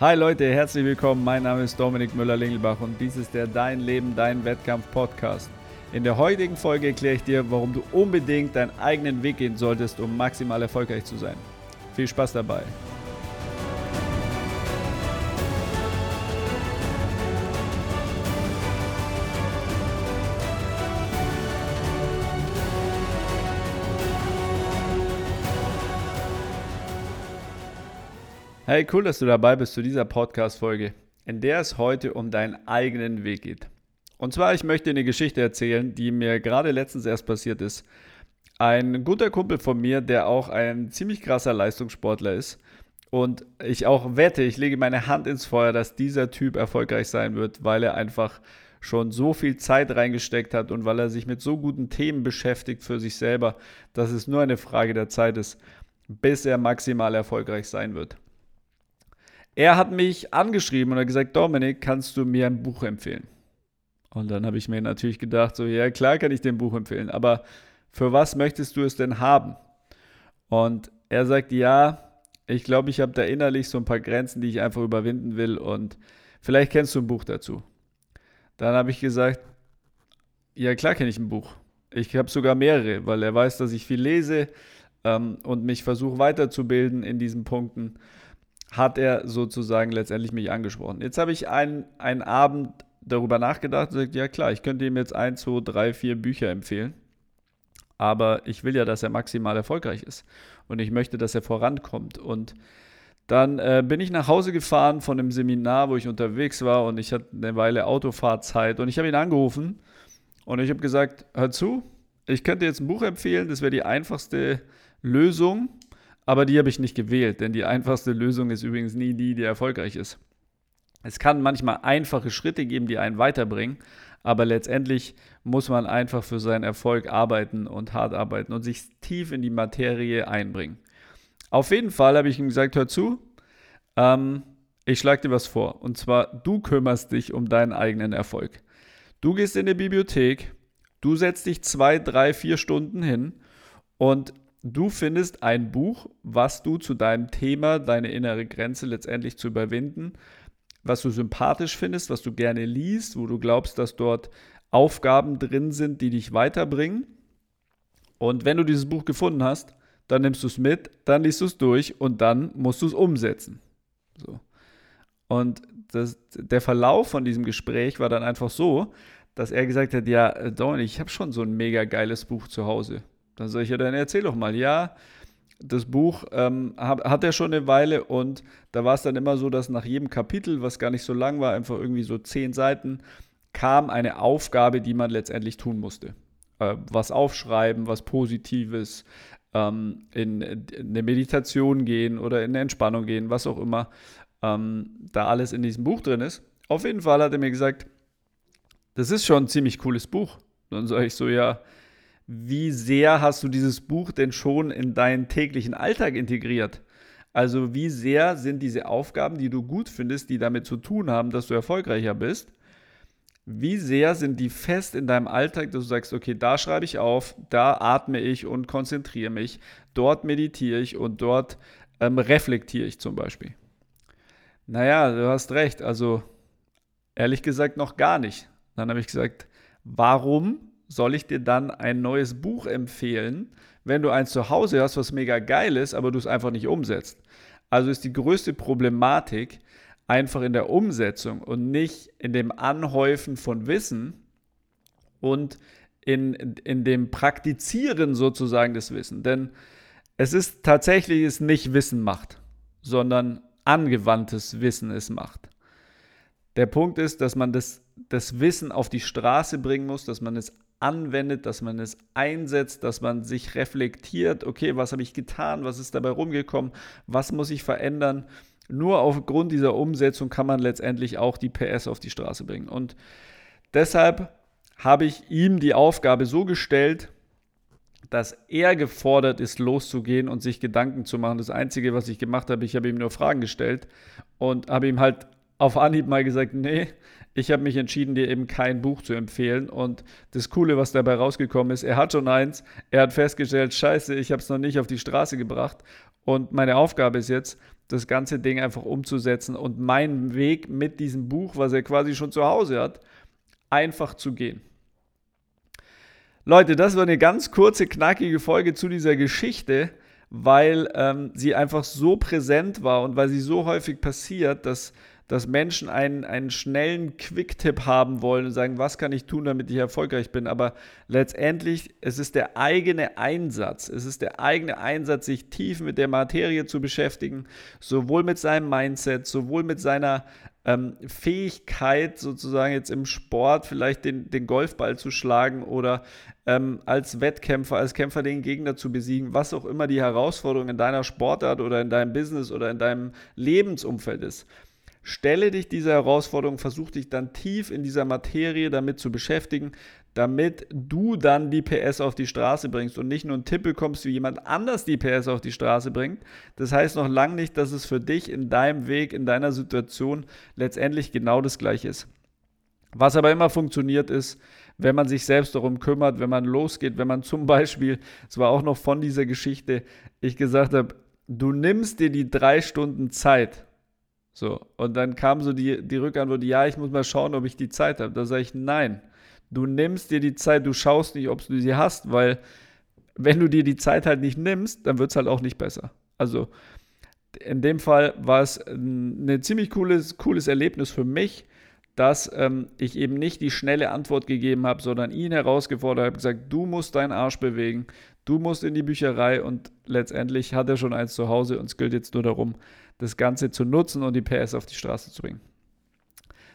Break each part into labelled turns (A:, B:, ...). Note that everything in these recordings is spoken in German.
A: Hi Leute, herzlich willkommen. Mein Name ist Dominik Müller-Lingelbach und dies ist der Dein Leben, Dein Wettkampf Podcast. In der heutigen Folge erkläre ich dir, warum du unbedingt deinen eigenen Weg gehen solltest, um maximal erfolgreich zu sein. Viel Spaß dabei. Hey, cool, dass du dabei bist zu dieser Podcast-Folge, in der es heute um deinen eigenen Weg geht. Und zwar, ich möchte eine Geschichte erzählen, die mir gerade letztens erst passiert ist. Ein guter Kumpel von mir, der auch ein ziemlich krasser Leistungssportler ist. Und ich auch wette, ich lege meine Hand ins Feuer, dass dieser Typ erfolgreich sein wird, weil er einfach schon so viel Zeit reingesteckt hat und weil er sich mit so guten Themen beschäftigt für sich selber, dass es nur eine Frage der Zeit ist, bis er maximal erfolgreich sein wird. Er hat mich angeschrieben und hat gesagt, Dominik, kannst du mir ein Buch empfehlen? Und dann habe ich mir natürlich gedacht, so, ja, klar kann ich dir ein Buch empfehlen, aber für was möchtest du es denn haben? Und er sagt, ja, ich glaube, ich habe da innerlich so ein paar Grenzen, die ich einfach überwinden will und vielleicht kennst du ein Buch dazu. Dann habe ich gesagt, ja, klar kenne ich ein Buch. Ich habe sogar mehrere, weil er weiß, dass ich viel lese ähm, und mich versuche weiterzubilden in diesen Punkten hat er sozusagen letztendlich mich angesprochen. Jetzt habe ich einen, einen Abend darüber nachgedacht und gesagt, ja klar, ich könnte ihm jetzt ein, zwei, drei, vier Bücher empfehlen. Aber ich will ja, dass er maximal erfolgreich ist. Und ich möchte, dass er vorankommt. Und dann äh, bin ich nach Hause gefahren von einem Seminar, wo ich unterwegs war und ich hatte eine Weile Autofahrzeit und ich habe ihn angerufen und ich habe gesagt, hör zu, ich könnte jetzt ein Buch empfehlen, das wäre die einfachste Lösung aber die habe ich nicht gewählt, denn die einfachste Lösung ist übrigens nie die, die erfolgreich ist. Es kann manchmal einfache Schritte geben, die einen weiterbringen, aber letztendlich muss man einfach für seinen Erfolg arbeiten und hart arbeiten und sich tief in die Materie einbringen. Auf jeden Fall habe ich ihm gesagt, hör zu, ähm, ich schlage dir was vor. Und zwar, du kümmerst dich um deinen eigenen Erfolg. Du gehst in die Bibliothek, du setzt dich zwei, drei, vier Stunden hin und Du findest ein Buch, was du zu deinem Thema, deine innere Grenze letztendlich zu überwinden, was du sympathisch findest, was du gerne liest, wo du glaubst, dass dort Aufgaben drin sind, die dich weiterbringen. Und wenn du dieses Buch gefunden hast, dann nimmst du es mit, dann liest du es durch und dann musst du es umsetzen. So. Und das, der Verlauf von diesem Gespräch war dann einfach so, dass er gesagt hat, ja, Don, ich habe schon so ein mega geiles Buch zu Hause. Dann sage ich, ja, dann erzähl doch mal. Ja, das Buch ähm, hat, er schon eine Weile und da war es dann immer so, dass nach jedem Kapitel, was gar nicht so lang war, einfach irgendwie so zehn Seiten, kam eine Aufgabe, die man letztendlich tun musste. Äh, was aufschreiben, was Positives, ähm, in, in, eine Meditation gehen oder in eine Entspannung gehen, was auch immer ähm, da alles in diesem Buch drin ist. Auf jeden Fall hat er mir gesagt, das ist schon ein ziemlich cooles Buch. Dann sage ich so, ja, wie sehr hast du dieses Buch denn schon in deinen täglichen Alltag integriert? Also wie sehr sind diese Aufgaben, die du gut findest, die damit zu tun haben, dass du erfolgreicher bist, wie sehr sind die fest in deinem Alltag, dass du sagst, okay, da schreibe ich auf, da atme ich und konzentriere mich, dort meditiere ich und dort ähm, reflektiere ich zum Beispiel. Naja, du hast recht, also ehrlich gesagt noch gar nicht. Dann habe ich gesagt, warum soll ich dir dann ein neues Buch empfehlen, wenn du eins zu Hause hast, was mega geil ist, aber du es einfach nicht umsetzt. Also ist die größte Problematik einfach in der Umsetzung und nicht in dem Anhäufen von Wissen und in, in, dem Praktizieren sozusagen des Wissens. Denn es ist tatsächlich es nicht Wissen macht, sondern angewandtes Wissen es macht. Der Punkt ist, dass man das, das Wissen auf die Straße bringen muss, dass man es anwendet, dass man es einsetzt, dass man sich reflektiert, okay, was habe ich getan, was ist dabei rumgekommen, was muss ich verändern. Nur aufgrund dieser Umsetzung kann man letztendlich auch die PS auf die Straße bringen. Und deshalb habe ich ihm die Aufgabe so gestellt, dass er gefordert ist, loszugehen und sich Gedanken zu machen. Das Einzige, was ich gemacht habe, ich habe ihm nur Fragen gestellt und habe ihm halt auf Anhieb mal gesagt, nee, ich habe mich entschieden, dir eben kein Buch zu empfehlen. Und das Coole, was dabei rausgekommen ist, er hat schon eins, er hat festgestellt, scheiße, ich habe es noch nicht auf die Straße gebracht. Und meine Aufgabe ist jetzt, das ganze Ding einfach umzusetzen und meinen Weg mit diesem Buch, was er quasi schon zu Hause hat, einfach zu gehen. Leute, das war eine ganz kurze, knackige Folge zu dieser Geschichte, weil ähm, sie einfach so präsent war und weil sie so häufig passiert, dass dass Menschen einen, einen schnellen Quick-Tipp haben wollen und sagen, was kann ich tun, damit ich erfolgreich bin. Aber letztendlich, es ist der eigene Einsatz. Es ist der eigene Einsatz, sich tief mit der Materie zu beschäftigen, sowohl mit seinem Mindset, sowohl mit seiner ähm, Fähigkeit, sozusagen jetzt im Sport vielleicht den, den Golfball zu schlagen oder ähm, als Wettkämpfer, als Kämpfer den Gegner zu besiegen, was auch immer die Herausforderung in deiner Sportart oder in deinem Business oder in deinem Lebensumfeld ist. Stelle dich dieser Herausforderung, versuch dich dann tief in dieser Materie damit zu beschäftigen, damit du dann die PS auf die Straße bringst und nicht nur einen Tipp bekommst, wie jemand anders die PS auf die Straße bringt. Das heißt noch lange nicht, dass es für dich in deinem Weg, in deiner Situation letztendlich genau das gleiche ist. Was aber immer funktioniert ist, wenn man sich selbst darum kümmert, wenn man losgeht, wenn man zum Beispiel, es war auch noch von dieser Geschichte, ich gesagt habe, du nimmst dir die drei Stunden Zeit so, und dann kam so die, die Rückantwort, ja, ich muss mal schauen, ob ich die Zeit habe. Da sage ich, nein, du nimmst dir die Zeit, du schaust nicht, ob du sie hast, weil wenn du dir die Zeit halt nicht nimmst, dann wird es halt auch nicht besser. Also in dem Fall war es ein ziemlich cooles, cooles Erlebnis für mich, dass ähm, ich eben nicht die schnelle Antwort gegeben habe, sondern ihn herausgefordert habe, gesagt, du musst deinen Arsch bewegen, du musst in die Bücherei und letztendlich hat er schon eins zu Hause und es gilt jetzt nur darum, das Ganze zu nutzen und die PS auf die Straße zu bringen.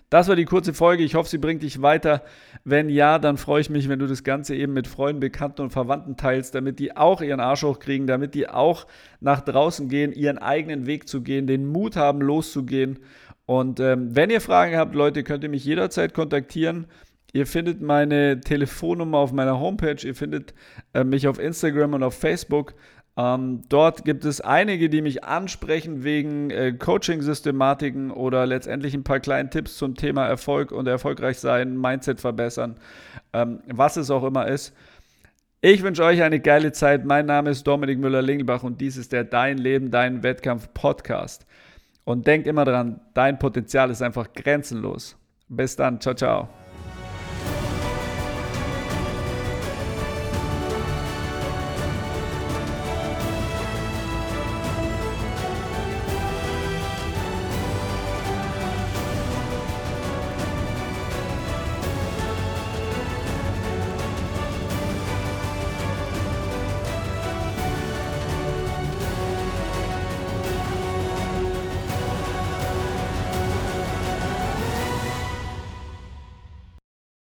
A: Das war die kurze Folge. Ich hoffe, sie bringt dich weiter. Wenn ja, dann freue ich mich, wenn du das Ganze eben mit Freunden, Bekannten und Verwandten teilst, damit die auch ihren Arsch hochkriegen, damit die auch nach draußen gehen, ihren eigenen Weg zu gehen, den Mut haben, loszugehen. Und ähm, wenn ihr Fragen habt, Leute, könnt ihr mich jederzeit kontaktieren. Ihr findet meine Telefonnummer auf meiner Homepage, ihr findet äh, mich auf Instagram und auf Facebook. Ähm, dort gibt es einige, die mich ansprechen wegen äh, Coaching-Systematiken oder letztendlich ein paar kleinen Tipps zum Thema Erfolg und erfolgreich sein, Mindset verbessern, ähm, was es auch immer ist. Ich wünsche euch eine geile Zeit. Mein Name ist Dominik Müller-Lingelbach und dies ist der Dein Leben, Dein Wettkampf Podcast. Und denkt immer dran, dein Potenzial ist einfach grenzenlos. Bis dann. Ciao, ciao.